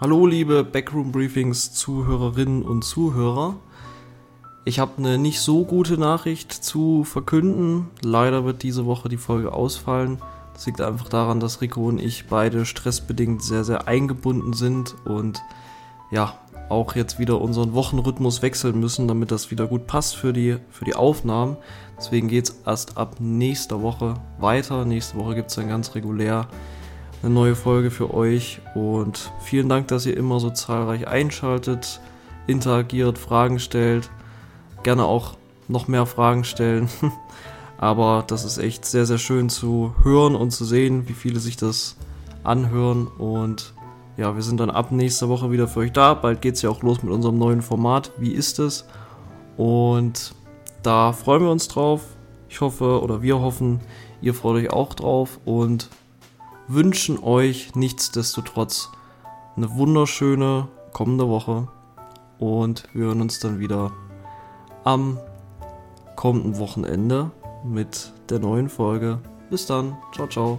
Hallo liebe Backroom Briefings Zuhörerinnen und Zuhörer. Ich habe eine nicht so gute Nachricht zu verkünden. Leider wird diese Woche die Folge ausfallen. Das liegt einfach daran, dass Rico und ich beide stressbedingt sehr, sehr eingebunden sind und ja, auch jetzt wieder unseren Wochenrhythmus wechseln müssen, damit das wieder gut passt für die, für die Aufnahmen. Deswegen geht es erst ab nächster Woche weiter. Nächste Woche gibt es dann ganz regulär eine neue Folge für euch. Und vielen Dank, dass ihr immer so zahlreich einschaltet, interagiert, Fragen stellt. Gerne auch noch mehr Fragen stellen. Aber das ist echt sehr, sehr schön zu hören und zu sehen, wie viele sich das anhören. Und ja, wir sind dann ab nächster Woche wieder für euch da. Bald geht es ja auch los mit unserem neuen Format. Wie ist es? Und da freuen wir uns drauf. Ich hoffe oder wir hoffen, ihr freut euch auch drauf und wünschen euch nichtsdestotrotz eine wunderschöne kommende Woche. Und wir hören uns dann wieder am kommenden Wochenende mit der neuen Folge. Bis dann. Ciao, ciao.